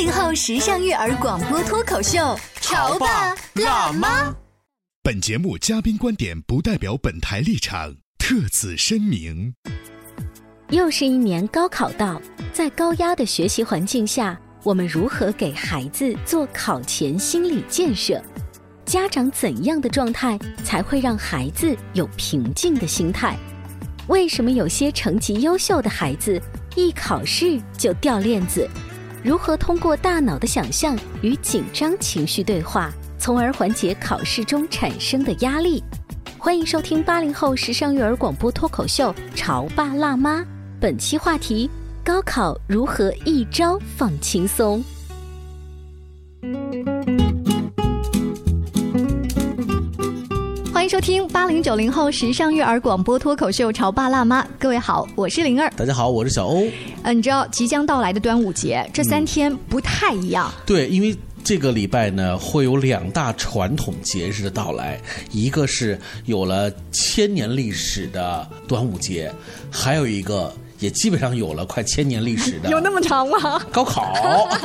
八零后时尚育儿广播脱口秀，潮爸辣妈。本节目嘉宾观点不代表本台立场，特此声明。又是一年高考到，在高压的学习环境下，我们如何给孩子做考前心理建设？家长怎样的状态才会让孩子有平静的心态？为什么有些成绩优秀的孩子一考试就掉链子？如何通过大脑的想象与紧张情绪对话，从而缓解考试中产生的压力？欢迎收听八零后时尚育儿广播脱口秀《潮爸辣妈》，本期话题：高考如何一招放轻松？收听八零九零后时尚育儿广播脱口秀《潮爸辣妈》，各位好，我是灵儿。大家好，我是小欧。嗯，你知道即将到来的端午节，这三天不太一样。对，因为这个礼拜呢，会有两大传统节日的到来，一个是有了千年历史的端午节，还有一个。也基本上有了快千年历史的，有那么长吗？高考，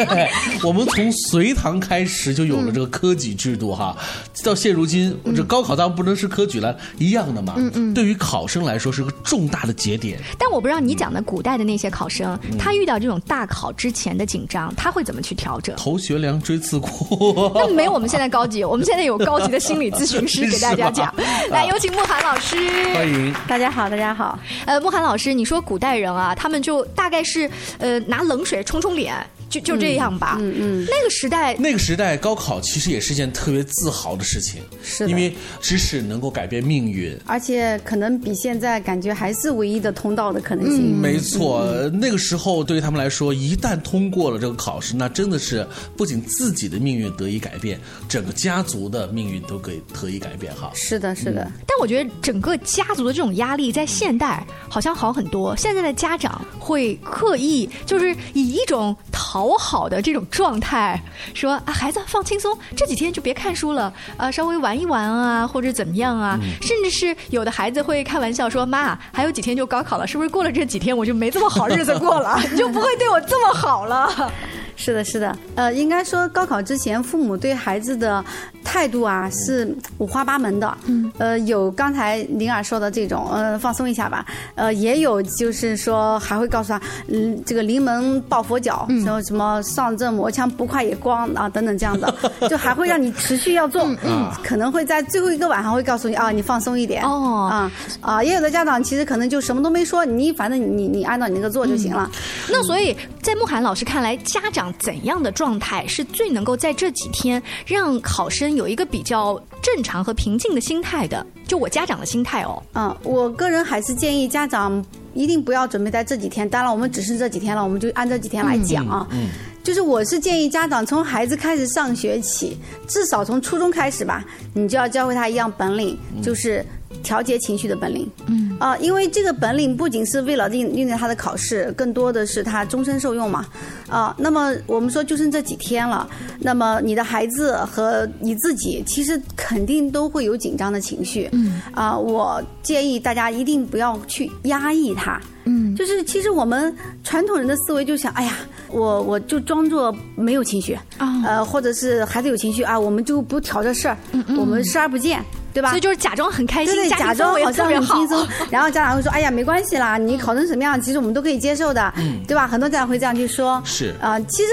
我们从隋唐开始就有了这个科举制度哈，到现如今，这高考当然不能是科举了，一样的嘛。嗯嗯。对于考生来说是个重大的节点。但我不知道你讲的古代的那些考生，他遇到这种大考之前的紧张，他会怎么去调整？头悬梁锥刺股。那没我们现在高级，我们现在有高级的心理咨询师给大家讲。来，有请慕寒老师。欢迎。大家好，大家好。呃，慕寒老师，你说古代人。人啊，他们就大概是呃拿冷水冲冲脸。就就这样吧。嗯嗯，那个时代，那个时代高考其实也是件特别自豪的事情，是因为知识能够改变命运，而且可能比现在感觉还是唯一的通道的可能性。没错，那个时候对于他们来说，一旦通过了这个考试，那真的是不仅自己的命运得以改变，整个家族的命运都可以得以改变哈。是的，是的。但我觉得整个家族的这种压力在现代好像好很多。现在的家长会刻意就是以一种。讨好的这种状态，说啊，孩子放轻松，这几天就别看书了，呃，稍微玩一玩啊，或者怎么样啊，甚至是有的孩子会开玩笑说，妈，还有几天就高考了，是不是过了这几天我就没这么好日子过了，你 就不会对我这么好了？是的，是的，呃，应该说高考之前，父母对孩子的态度啊是五花八门的。嗯，呃，有刚才灵儿说的这种，呃，放松一下吧。呃，也有就是说还会告诉他，嗯，这个临门抱佛脚，然后什么上阵磨枪不快也光啊等等这样的，就还会让你持续要做。嗯，可能会在最后一个晚上会告诉你啊，你放松一点。哦，啊啊，也有的家长其实可能就什么都没说，你反正你你按照你那个做就行了。那所以在慕寒老师看来，家长。怎样的状态是最能够在这几天让考生有一个比较正常和平静的心态的？就我家长的心态哦。嗯，我个人还是建议家长一定不要准备在这几天。当然，我们只是这几天了，我们就按这几天来讲啊。嗯。就是我是建议家长从孩子开始上学起，至少从初中开始吧，你就要教会他一样本领，就是调节情绪的本领。嗯。啊，因为这个本领不仅是为了应应对他的考试，更多的是他终身受用嘛。啊，那么我们说就剩这几天了，那么你的孩子和你自己其实肯定都会有紧张的情绪。嗯。啊，我建议大家一定不要去压抑他。嗯。就是其实我们传统人的思维就想，哎呀，我我就装作没有情绪啊，呃，或者是孩子有情绪啊，我们就不挑这事儿，我们视而不见。对吧？所以就是假装很开心，对对，假装好像很轻松，然后家长会说：“哎呀，没关系啦，你考成什么样，其实我们都可以接受的，对吧？”很多家长会这样去说。是啊，其实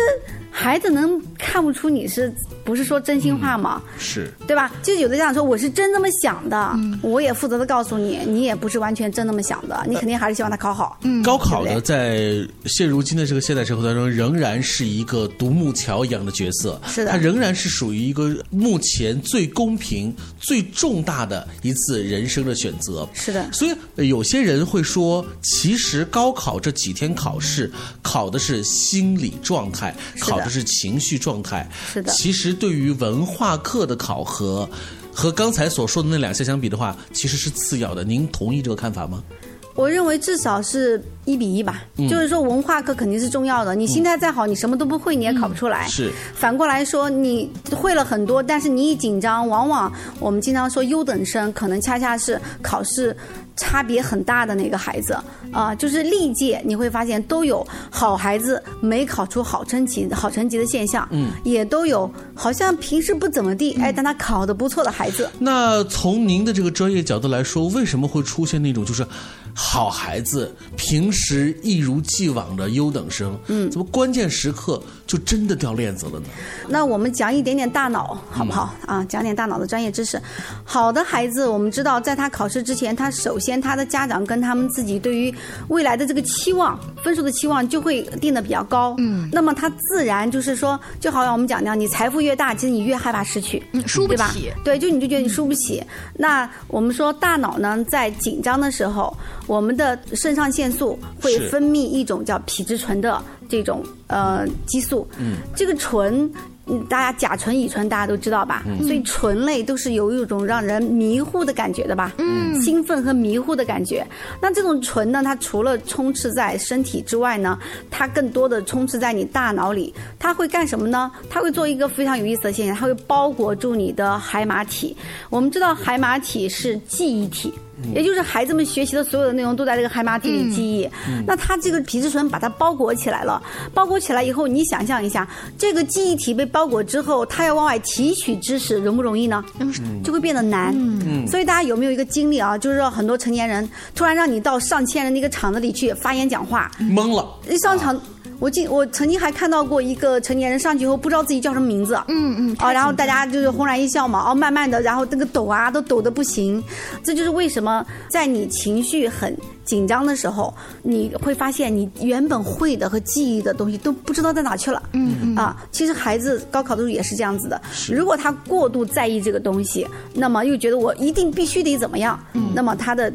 孩子能看不出你是不是说真心话吗？是对吧？就有的家长说我是真这么想的，我也负责的告诉你，你也不是完全真那么想的，你肯定还是希望他考好。嗯，高考呢，在现如今的这个现代社会当中，仍然是一个独木桥一样的角色。是的它仍然是属于一个目前最公平、最重大的一次人生的选择。是的所以呃有些人会说，其实高考这几天考试考的是心理状态，考的是情绪状态。是的其实对于文化课的考核。和刚才所说的那两项相比的话，其实是次要的。您同意这个看法吗？我认为至少是一比一吧，就是说文化课肯定是重要的。你心态再好，你什么都不会，你也考不出来。是反过来说，你会了很多，但是你一紧张，往往我们经常说优等生，可能恰恰是考试差别很大的那个孩子啊、就是历届你会发现都有好孩子没考出好成绩、好成绩的现象，嗯，也都有好像平时不怎么地，哎，但他考的不错的孩子。那从您的这个专业角度来说，为什么会出现那种就是好孩子，平时一如既往的优等生，嗯，怎么关键时刻就真的掉链子了呢？那我们讲一点点大脑，好不好、啊？讲点大脑的专业知识。好的孩子，我们知道，在他考试之前，他首先他的家长跟他们自己对于未来的这个期望、分数的期望就会定的比较高。嗯，那么他自然就是说，就好像我们讲的，你财富越大，其实你越害怕失去。嗯，输不起。？对，就你就觉得你输不起。那我们说大脑呢，在紧张的时候，我们的肾上腺素会分泌一种叫皮质醇的这种呃激素。嗯，这个醇。嗯，大家甲醇、乙醇大家都知道吧？所以醇类都是有一种让人迷糊的感觉的吧？嗯，兴奋和迷糊的感觉。那这种醇呢，它除了充斥在身体之外呢，它更多的充斥在你大脑里。它会干什么呢？它会做一个非常有意思的现象，它会包裹住你的海马体。我们知道海马体是记忆体。也就是孩子们学习的所有的内容都在这个海马体里记忆，那它这个皮质醇把它包裹起来了，包裹起来以后，你想象一下，这个记忆体被包裹之后，它要往外提取知识容不容易呢？就会变得难。所以大家有没有一个经历啊？就是说很多成年人突然让你到上千人的一个场子里去发言讲话，懵了，一上场。我记我曾经还看到过一个成年人上去以后不知道自己叫什么名字，嗯嗯，啊，然后大家就是轰然一笑嘛，哦，慢慢的，然后那个抖啊，都抖得不行。这就是为什么在你情绪很紧张的时候，你会发现你原本会的和记忆的东西都不知道在哪去了。嗯嗯啊，其实孩子高考的时候也是这样子的。如果他过度在意这个东西，那么又觉得我一定必须得怎么样，那么他的。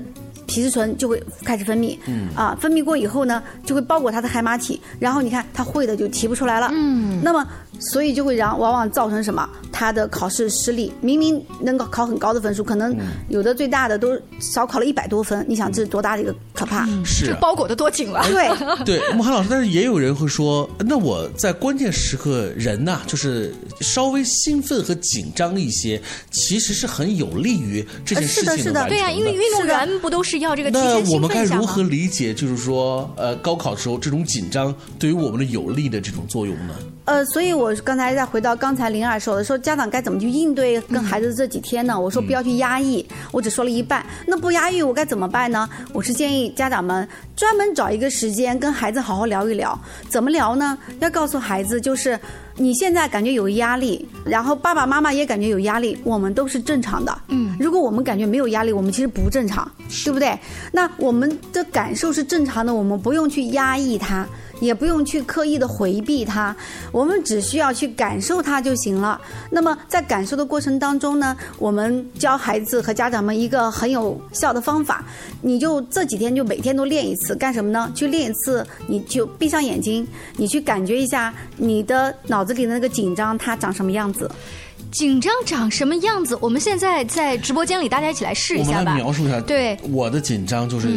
皮质醇就会开始分泌，嗯。啊，分泌过以后呢，就会包裹它的海马体，然后你看它会的就提不出来了，嗯，那么所以就会让往往造成什么？他的考试失利，明明能够考很高的分数，可能有的最大的都少考了一百多分，你想这是多大的一个可怕？是啊包裹的多紧了。对，对，木涵老师，但是也有人会说，那我在关键时刻人呐、就是稍微兴奋和紧张一些，其实是很有利于这件事情的对呀、因为运动员不都是要这个提那前兴我们该奋一下吗如何？理解，就是说，呃，高考的时候这种紧张对于我们的有利的这种作用呢？呃，所以我刚才再回到刚才灵儿说的，说家长该怎么去应对跟孩子这几天呢？我说不要去压抑，我只说了一半。那不压抑我该怎么办呢？我是建议家长们专门找一个时间跟孩子好好聊一聊。怎么聊呢？要告诉孩子，就是你现在感觉有压力，然后爸爸妈妈也感觉有压力，我们都是正常的。嗯，如果我们感觉没有压力，我们其实不正常，对不对？那我们的感受是正常的，我们不用去压抑它。也不用去刻意的回避它，我们只需要去感受它就行了。那么在感受的过程当中呢，我们教孩子和家长们一个很有效的方法，你就这几天就每天都练一次，干什么呢？去练一次，你就闭上眼睛，你去感觉一下你的脑子里的那个紧张它长什么样子。紧张长什么样子？我们现在在直播间里，大家一起来试一我们来下吧。描述一下，对，我的紧张就是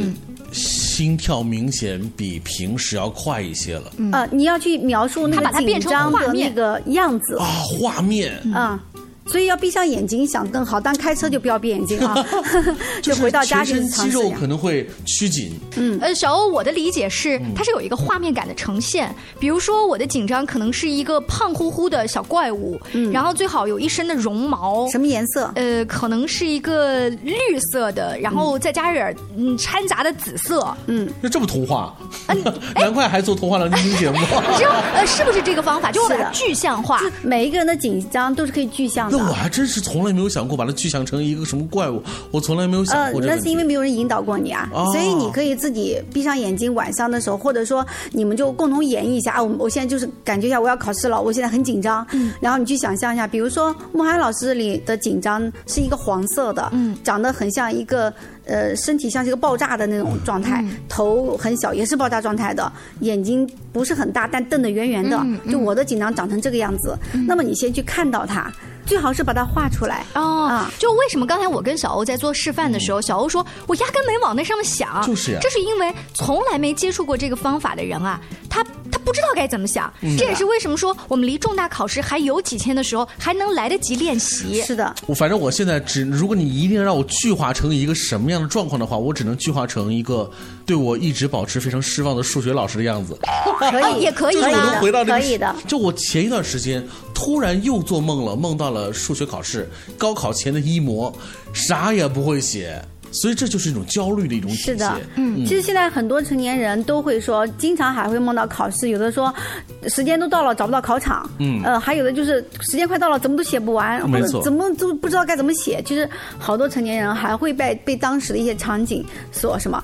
心跳明显比平时要快一些了、呃，你要去描述那把它个紧变成张的那画面个样子啊，画面。啊。所以要闭上眼睛想更好。但开车就不要闭眼睛啊，就回到家就是全身肌肉可能会趋紧，嗯呃，小欧，我的理解是，它是有一个画面感的呈现。比如说，我的紧张可能是一个胖乎乎的小怪物，然后最好有一身的绒毛，什么颜色？呃，可能是一个绿色的，然后再加点嗯掺杂的紫色。嗯那这么童话，难怪还做童话量听节目。知道呃是不是这个方法？就我把它是具象化。每一个人的紧张都是可以具象的那。我还真是从来没有想过把它具象成一个什么怪物，我从来没有想呃过。那是因为没有人引导过你啊，哦所以你可以自己闭上眼睛，晚上的时候，或者说你们就共同演绎一下啊。我我现在就是感觉一下我要考试了，我现在很紧张，嗯然后你去想象一下，比如说慕寒老师里的紧张是一个黄色的，嗯，长得很像一个呃身体像是一个爆炸的那种状态，嗯头很小也是爆炸状态的，眼睛不是很大，但瞪得圆圆的，嗯就我的紧张长成这个样子，那么你先去看到它，最好是把它画出来。哦，啊就为什么刚才我跟小欧在做示范的时候，小欧说我压根没往那上面想，就是呀这是因为从来没接触过这个方法的人啊，他他不知道该怎么想，嗯这也是为什么说我们离重大考试还有几天的时候，还能来得及练习。是的，我反正我现在只，如果你一定让我具化成一个什么样的状况的话，我只能具化成一个对我一直保持非常失望的数学老师的样子。可以，也可以就是我能回到这个可以的。就我前一段时间突然又做梦了，梦到了数学考试，高考前的一模，啥也不会写，所以这就是一种焦虑的一种体现。是的，嗯，其实现在很多成年人都会说，经常还会梦到考试，有的说时间都到了找不到考场，嗯，呃，还有的就是时间快到了怎么都写不完，或者没错怎么都不知道该怎么写。其实好多成年人还会被被当时的一些场景所什么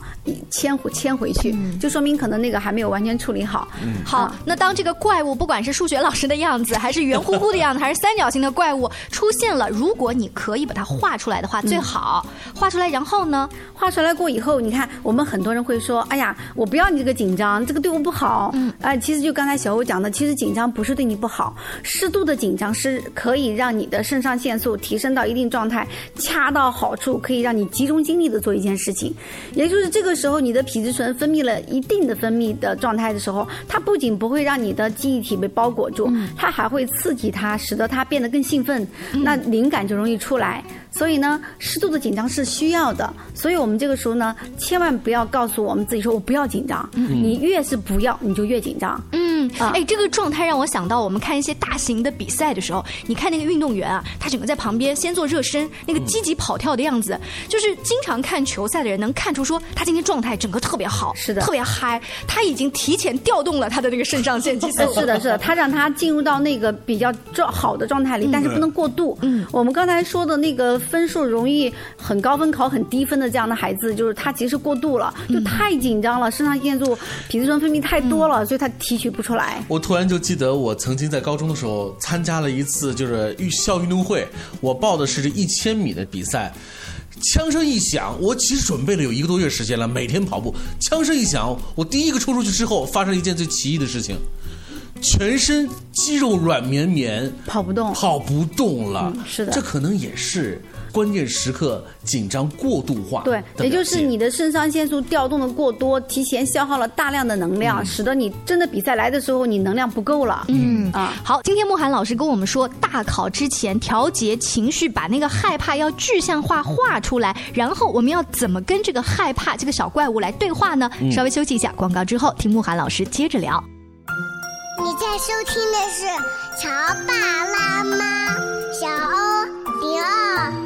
牵回牵回去，就说明可能那个还没有完全处理好。好，那当这个怪物不管是数学老师的样子，还是圆乎乎的样子，还是三角形的怪物出现了，如果你可以把它画出来的话，最好画出来，然后呢？画出来过以后，你看我们很多人会说：“哎呀，我不要你这个紧张，这个对我不好。”嗯，啊、其实就刚才小欧讲的，其实紧张不是对你不好，适度的紧张是可以让你的肾上腺素提升到一定状态，恰到好处，可以让你集中精力的做一件事情。也就是这个时候，你的皮质醇分泌了一定的分泌的状态的时候，它不仅不会让你的记忆体被包裹住，它还会刺激它，使得它变得更兴奋，那灵感就容易出来。所以呢，适度的紧张是需要的。所以我们这个时候呢，千万不要告诉我们自己说我不要紧张，你越是不要，你就越紧张。嗯，啊哎，这个状态让我想到我们看一些大型的比赛的时候，你看那个运动员啊，他整个在旁边先做热身，那个积极跑跳的样子，就是经常看球赛的人能看出说他今天状态整个特别好，是的特别嗨，他已经提前调动了他的那个肾上腺激素呃。是的，是的，他让他进入到那个比较状好的状态里，但是不能过度。嗯，我们刚才说的那个分数容易很高分考很低分的这样的孩子，就是他其实过度了，就太紧张了，肾上腺素、皮质醇分泌太多了，所以他提取不出来。我突然就记得，我曾经在高中的时候参加了一次就是运校运动会，我报的是这一千米的比赛。枪声一响，我其实准备了有一个多月时间了，每天跑步。枪声一响，我第一个冲出去之后，发生了一件最奇异的事情，全身肌肉软绵绵，跑不动跑不动了。嗯是的这可能也是关键时刻紧张过度化对，也就是你的肾上腺素调动的过多，提前消耗了大量的能量，使得你真的比赛来的时候，你能量不够了。嗯啊，好，今天慕寒老师跟我们说，大考之前调节情绪，把那个害怕要具象化画出来，然后我们要怎么跟这个害怕这个小怪物来对话呢？稍微休息一下，广告之后听慕寒老师接着聊。你在收听的是《乔爸拉妈》，小欧零二，叫你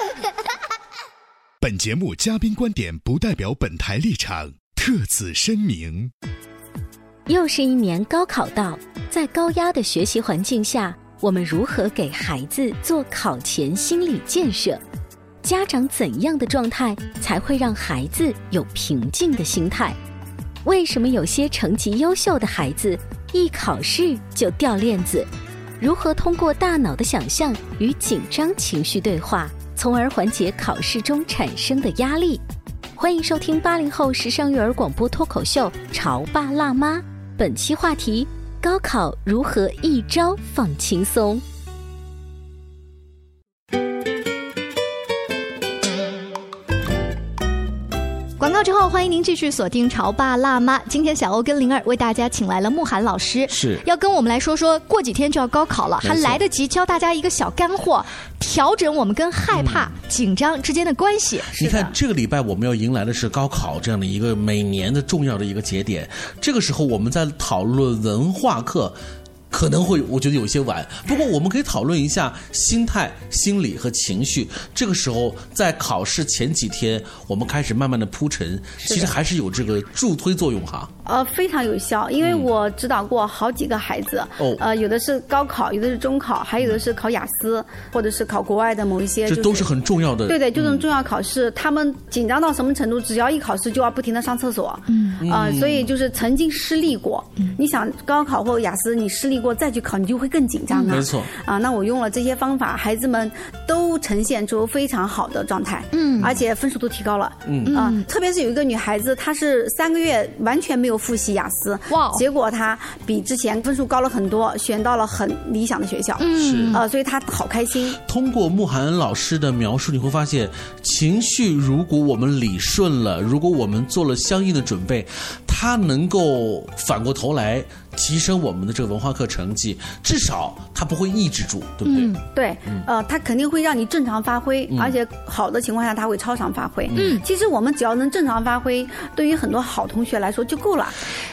本节目嘉宾观点不代表本台立场，特此声明。又是一年高考到，在高压的学习环境下，我们如何给孩子做考前心理建设？家长怎样的状态才会让孩子有平静的心态？为什么有些成绩优秀的孩子一考试就掉链子？如何通过大脑的想象与紧张情绪对话，从而缓解考试中产生的压力？欢迎收听八零后时尚育儿广播脱口秀《潮爸辣妈》，本期话题：高考如何一招放轻松？告之后，欢迎您继续锁定《潮爸辣妈》。今天小欧跟灵儿为大家请来了慕寒老师，是要跟我们来说说，过几天就要高考了，还来得及教大家一个小干货，调整我们跟害怕、紧张之间的关系。你看，这个礼拜我们要迎来的是高考这样的一个每年的重要的一个节点。这个时候，我们在讨论文化课。可能会，我觉得有些晚。不过，我们可以讨论一下心态、心理和情绪。这个时候，在考试前几天，我们开始慢慢的铺陈，其实还是有这个助推作用哈。呃，非常有效，因为我指导过好几个孩子，哦呃，有的是高考，有的是中考，还有的是考雅思，或者是考国外的某一些，就这都是很重要的。对对，就这种嗯重要考试，他们紧张到什么程度？只要一考试就要不停的上厕所，嗯啊、嗯所以就是曾经失利过。你想高考或雅思，你失利过再去考，你就会更紧张啊。没错。啊，那我用了这些方法，孩子们都呈现出非常好的状态，嗯。而且分数都提高了，嗯。啊，特别是有一个女孩子，她是三个月完全没有复习雅思，哇结果她比之前分数高了很多，选到了很理想的学校，嗯。是。啊，所以她好开心。通过慕寒老师的描述，你会发现，情绪如果我们理顺了，如果我们做了相应的准备，它能够反过头来提升我们的这个文化课成绩，至少它不会抑制住，对不对？嗯对，呃，它肯定会让你正常发挥，嗯而且好的情况下它会超常发挥。嗯其实我们只要能正常发挥，对于很多好同学来说就够了。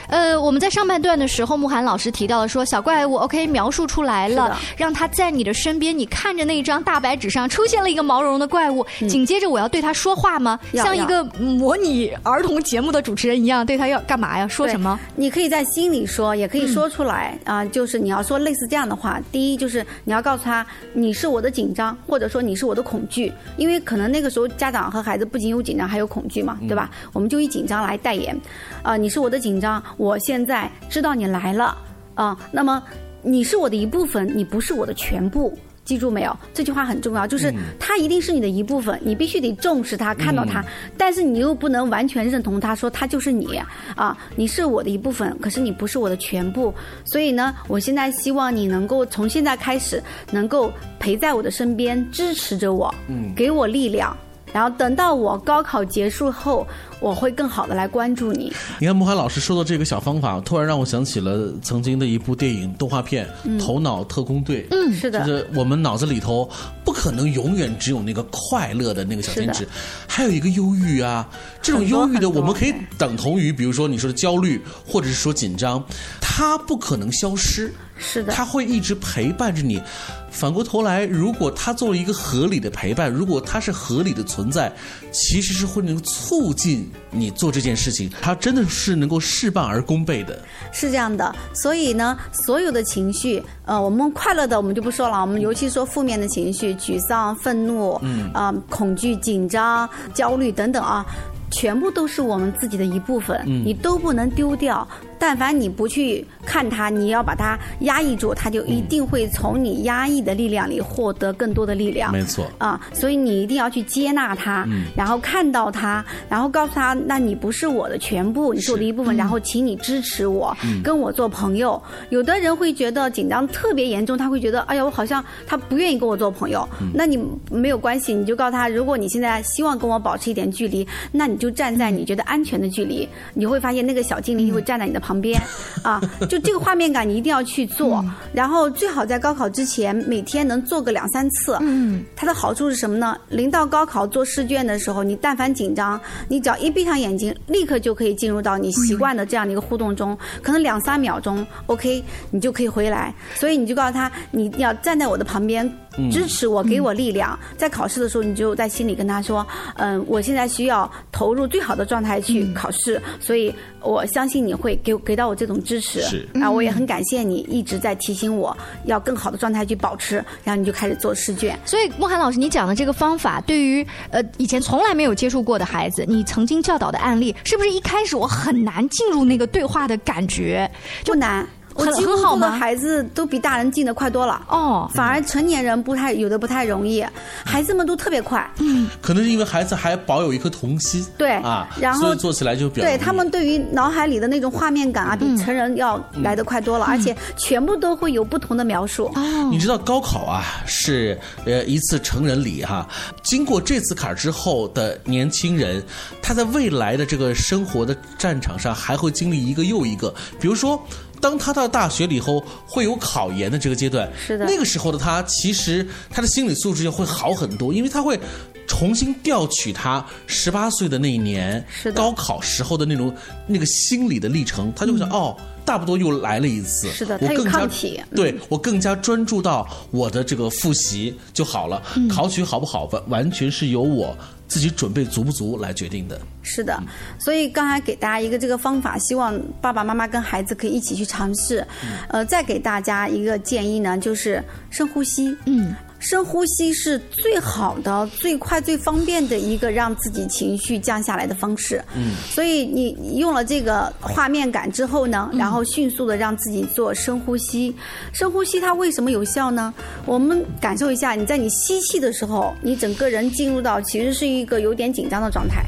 呃，我们在上半段的时候，慕寒老师提到了说，小怪物 OK 描述出来了，让他在你的身边，你看着那一张大白纸上出现了一个毛茸茸的怪物，紧接着我要对他说话吗？像一个模拟儿童节目的主持人一样，对他要干嘛呀？说什么？你可以在心里说，也可以说出来啊、就是你要说类似这样的话。第一就是你要告诉他，你是我的紧张，或者说你是我的恐惧，因为可能那个时候家长和孩子不仅有紧张，还有恐惧嘛，对吧？我们就以紧张来代言，啊、你是我的紧张，我现在知道你来了啊、那么你是我的一部分，你不是我的全部。记住没有？这句话很重要，就是他一定是你的一部分，你必须得重视他，看到他，但是你又不能完全认同他，说他就是你啊，你是我的一部分，可是你不是我的全部。所以呢，我现在希望你能够从现在开始，能够陪在我的身边，支持着我，嗯给我力量。然后等到我高考结束后，我会更好的来关注你。你看慕寒老师说的这个小方法，突然让我想起了曾经的一部电影动画片《头脑特工队》。嗯，是的，就是我们脑子里头不可能永远只有那个快乐的那个小天使，还有一个忧郁啊。这种忧郁的，我们可以等同于，比如说你说的焦虑，或者是说紧张，它不可能消失。是的，他会一直陪伴着你。反过头来，如果他作为一个合理的陪伴，如果他是合理的存在，其实是会能促进你做这件事情。它真的是能够事半而功倍的。是这样的，所以呢，所有的情绪，呃，我们快乐的我们就不说了，我们尤其说负面的情绪，沮丧、愤怒，嗯啊、恐惧、紧张、焦虑等等啊。全部都是我们自己的一部分，嗯你都不能丢掉。但凡你不去看它，你要把它压抑住，它就一定会从你压抑的力量里获得更多的力量。没错啊，所以你一定要去接纳它，嗯然后看到它，然后告诉他，那你不是我的全部，你是我的一部分，然后请你支持我，嗯跟我做朋友。有的人会觉得紧张特别严重，他会觉得，哎呀，我好像他不愿意跟我做朋友。嗯那你没有关系，你就告诉他，如果你现在希望跟我保持一点距离，那你就站在你觉得安全的距离，你会发现那个小精灵就会站在你的旁边，啊，就这个画面感你一定要去做，然后最好在高考之前每天能做个两三次。嗯，它的好处是什么呢？临到高考做试卷的时候，你但凡紧张，你只要一闭上眼睛，立刻就可以进入到你习惯的这样的一个互动中，可能两三秒钟，OK，你就可以回来。所以你就告诉他，你要站在我的旁边。嗯支持我，给我力量。在考试的时候，你就在心里跟他说：“嗯，我现在需要投入最好的状态去考试，所以我相信你会给给到我这种支持。是啊，我也很感谢你一直在提醒我要更好的状态去保持，然后你就开始做试卷。所以，莫涵老师，你讲的这个方法，对于呃以前从来没有接触过的孩子，你曾经教导的案例，是不是一开始我很难进入那个对话的感觉？不难。我很几乎很好吗做的孩子都比大人进的快多了。哦，反而成年人不太有的不太容易，孩子们都特别快。嗯，可能是因为孩子还保有一颗童心，对啊，然后做起来就比较对他们对于脑海里的那种画面感啊，比成人要来得快多了，而且全部都会有不同的描述。哦。你知道高考啊是呃一次成人礼哈、经过这次坎儿之后的年轻人，他在未来的这个生活的战场上还会经历一个又一个，比如说。当他到大学了以后，会有考研的这个阶段，是的。那个时候的他，其实他的心理素质就会好很多，因为他会重新调取他十八岁的那一年是的。高考时候的那种那个心理的历程，他就会想、哦，差不多又来了一次，是的我更加对我更加专注到我的这个复习就好了。嗯。考取好不好，完完全是由我自己准备足不足来决定的。是的，所以刚才给大家一个这个方法，希望爸爸妈妈跟孩子可以一起去尝试。呃，再给大家一个建议呢，就是深呼吸。嗯。深呼吸是最好的、最快、最方便的一个让自己情绪降下来的方式。嗯，所以你你用了这个画面感之后呢，然后迅速的让自己做深呼吸。深呼吸它为什么有效呢？我们感受一下，你在你吸气的时候，你整个人进入到其实是一个有点紧张的状态。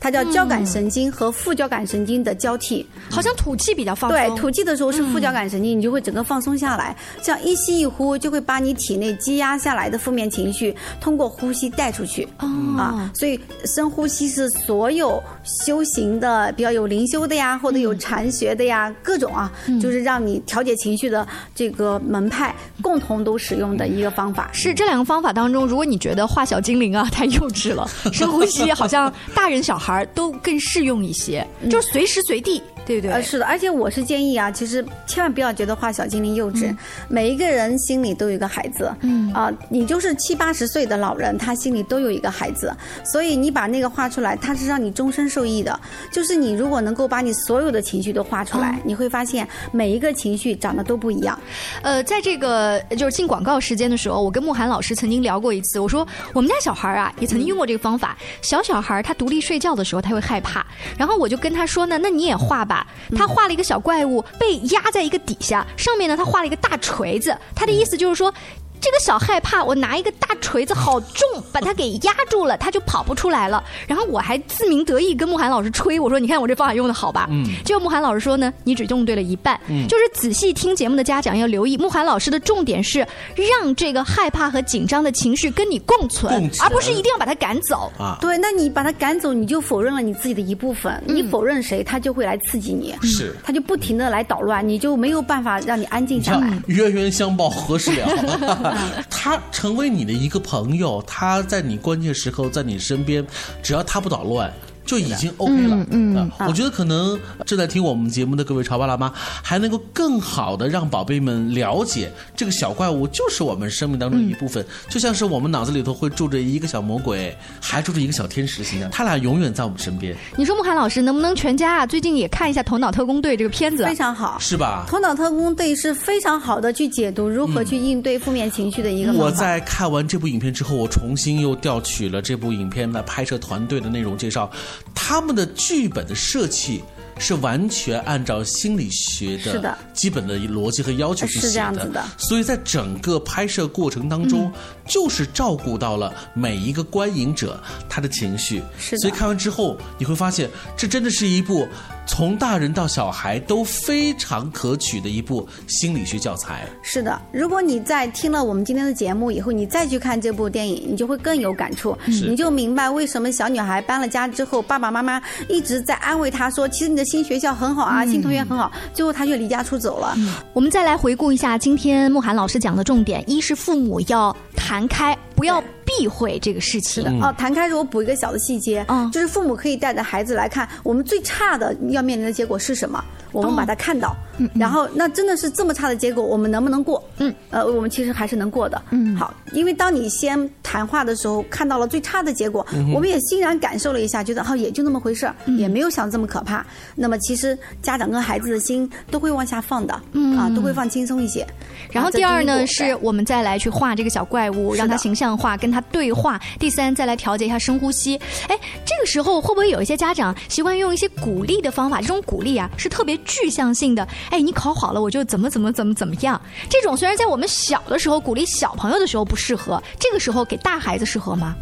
它叫交感神经和副交感神经的交替，好像吐气比较放松。对，吐气的时候是副交感神经，你就会整个放松下来。这样一吸一呼，就会把你体内积压下来的负面情绪通过呼吸带出去。哦啊，所以深呼吸是所有修行的，比较有灵修的呀，或者有禅学的呀，各种啊，就是让你调节情绪的这个门派共同都使用的一个方法。是这两个方法当中，如果你觉得画小精灵啊太幼稚了，深呼吸好像大人小孩都更适用一些，就是随时随地，对不对？呃，是的，而且我是建议啊，其实千万不要觉得画小精灵幼稚，每一个人心里都有一个孩子，嗯啊、你就是七八十岁的老人，他心里都有一个孩子，所以你把那个画出来，它是让你终身受益的。就是你如果能够把你所有的情绪都画出来，你会发现每一个情绪长得都不一样。呃，在这个就是进广告时间的时候，我跟慕寒老师曾经聊过一次。我说我们家小孩啊，也曾经用过这个方法。小小孩他独立睡觉的时候，他会害怕，然后我就跟他说呢，那你也画吧。他画了一个小怪物，被压在一个底下，上面呢他画了一个大锤子。他的意思就是说。这个小害怕，我拿一个大锤子好重，把它给压住了，它就跑不出来了。然后我还自鸣得意跟慕寒老师吹，我说：“你看我这方法用的好吧？”嗯结果慕寒老师说呢：“你只用对了一半。嗯就是仔细听节目的家长要留意，慕寒老师的重点是让这个害怕和紧张的情绪跟你共存，共存而不是一定要把它赶走。啊对，那你把它赶走，你就否认了你自己的一部分。你否认谁，他就会来刺激你，是他就不停的来捣乱，你就没有办法让你安静下来。冤冤相报何时了？他成为你的一个朋友，他在你关键时刻在你身边，只要他不捣乱。就已经 OK 了，嗯啊我觉得可能正在听我们节目的各位潮爸辣妈，还能够更好的让宝贝们了解这个小怪物就是我们生命当中的一部分，就像是我们脑子里头会住着一个小魔鬼，还住着一个小天使形象，他俩永远在我们身边，你说慕寒老师能不能全家啊？最近也看一下《头脑特工队》这个片子，非常好。是吧？头脑特工队是非常好的去解读如何去应对负面情绪的一个。我在看完这部影片之后，我重新又调取了这部影片的拍摄团队的内容介绍，他们的剧本的设计。是完全按照心理学的基本的逻辑和要求去是写这样子的所以在整个拍摄过程当中，就是照顾到了每一个观影者他的情绪。是所以看完之后，你会发现，这真的是一部从大人到小孩都非常可取的一部心理学教材。是的，如果你在听了我们今天的节目以后，你再去看这部电影，你就会更有感触，你就明白为什么小女孩搬了家之后，爸爸妈妈一直在安慰她说，其实你的新学校很好啊，新同学很好，最后她却离家出走了。我们再来回顾一下今天慕寒老师讲的重点：一是父母要谈开，不要避讳这个事情。哦，谈开始我补一个小的细节，就是父母可以带着孩子来看，我们最差的要面临的结果是什么？我们把它看到，然后那真的是这么差的结果，我们能不能过？嗯，呃，我们其实还是能过的。嗯，好，因为当你先谈话的时候看到了最差的结果，嗯我们也欣然感受了一下，觉得哦也就那么回事儿，嗯也没有想这么可怕。那么其实家长跟孩子的心都会往下放的，嗯啊，都会放轻松一些。然后第二呢，是我们再来去画这个小怪物，让它形象化，跟它对话。第三，再来调节一下深呼吸。哎，这个时候会不会有一些家长习惯用一些鼓励的方法？这种鼓励啊，是特别具象性的。哎，你考好了，我就怎么怎么怎么怎么样。这种虽然在我们小的时候鼓励小朋友的时候不适合，这个时候给大孩子适合吗？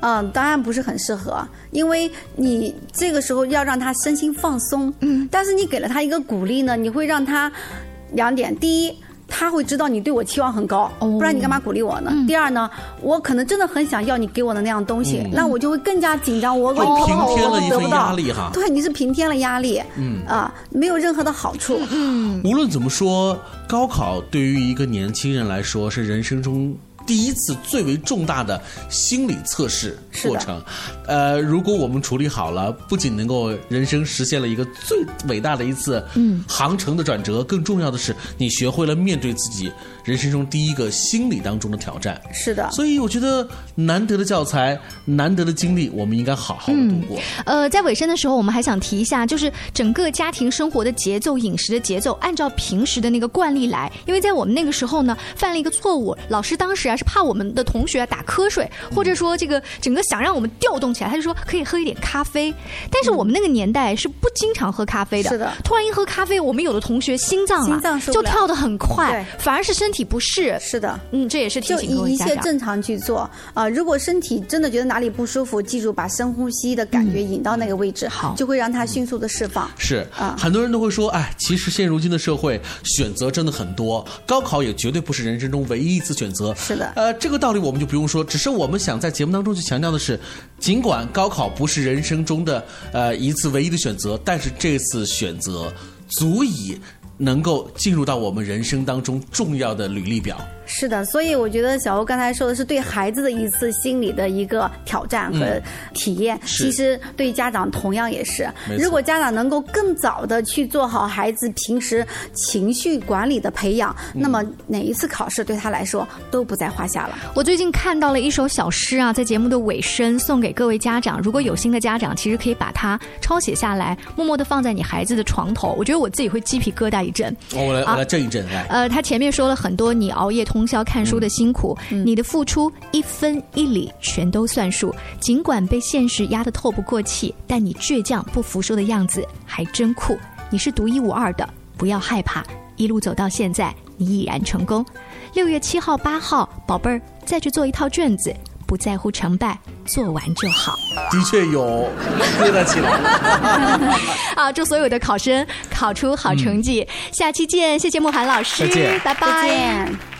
嗯，当然不是很适合，因为你这个时候要让他身心放松。嗯，但是你给了他一个鼓励呢，你会让他两点：第一，他会知道你对我期望很高，不然你干嘛鼓励我呢？第二呢，我可能真的很想要你给我的那样东西，嗯。那我就会更加紧张，我会我平添了压力哈。对，你是平添了压力，嗯。啊，没有任何的好处。嗯，无论怎么说，高考对于一个年轻人来说是人生中第一次最为重大的心理测试过程。呃，如果我们处理好了，不仅能够人生实现了一个最伟大的一次嗯航程的转折，更重要的是你学会了面对自己人生中第一个心理当中的挑战。是的，所以我觉得难得的教材，难得的经历，我们应该好好的度过。呃，在尾声的时候，我们还想提一下，就是整个家庭生活的节奏、饮食的节奏，按照平时的那个惯例来。因为在我们那个时候呢，犯了一个错误，老师当时啊是怕我们的同学啊打瞌睡，或者说这个整个想让我们调动起来，他就说可以喝一点咖啡。但是我们那个年代是不经常喝咖啡的，是的突然一喝咖啡，我们有的同学心脏啊心脏就跳得很快，反而是身体不适。是的，嗯，这也是提就醒各位一一家长。切正常去做啊、如果身体真的觉得哪里不舒服，记住把深呼吸的感觉引到那个位置，好，就会让它迅速的释放。是啊很多人都会说，哎，其实现如今的社会选择真的很多，高考也绝对不是人生中唯一一次选择。是的，呃，这个道理我们就不用说，只是我们想在节目当中去强调的是，尽管高考不是人生中的呃一次唯一的选择，但是这次选择足以能够进入到我们人生当中重要的履历表。是的，所以我觉得小欧刚才说的是对孩子的一次心理的一个挑战和嗯体验，是其实对家长同样也是如果家长能够更早的去做好孩子平时情绪管理的培养，嗯那么哪一次考试对他来说都不在话下了。我最近看到了一首小诗啊，在节目的尾声送给各位家长。如果有心的家长，其实可以把它抄写下来，默默的放在你孩子的床头。我觉得我自己会鸡皮疙瘩一阵。哦我来啊我来震一震，来。呃，他前面说了很多你熬夜通宵看书的辛苦，你的付出一分一厘全都算数。尽管被现实压得透不过气，但你倔强不服输的样子还真酷。你是独一无二的，不要害怕，一路走到现在，你已然成功。六月七号、八号，宝贝儿，再去做一套卷子，不在乎成败，做完就好。的确有疙瘩起来了。啊，祝所有的考生考出好成绩。下期见，谢谢慕寒老师，再见拜拜。再见。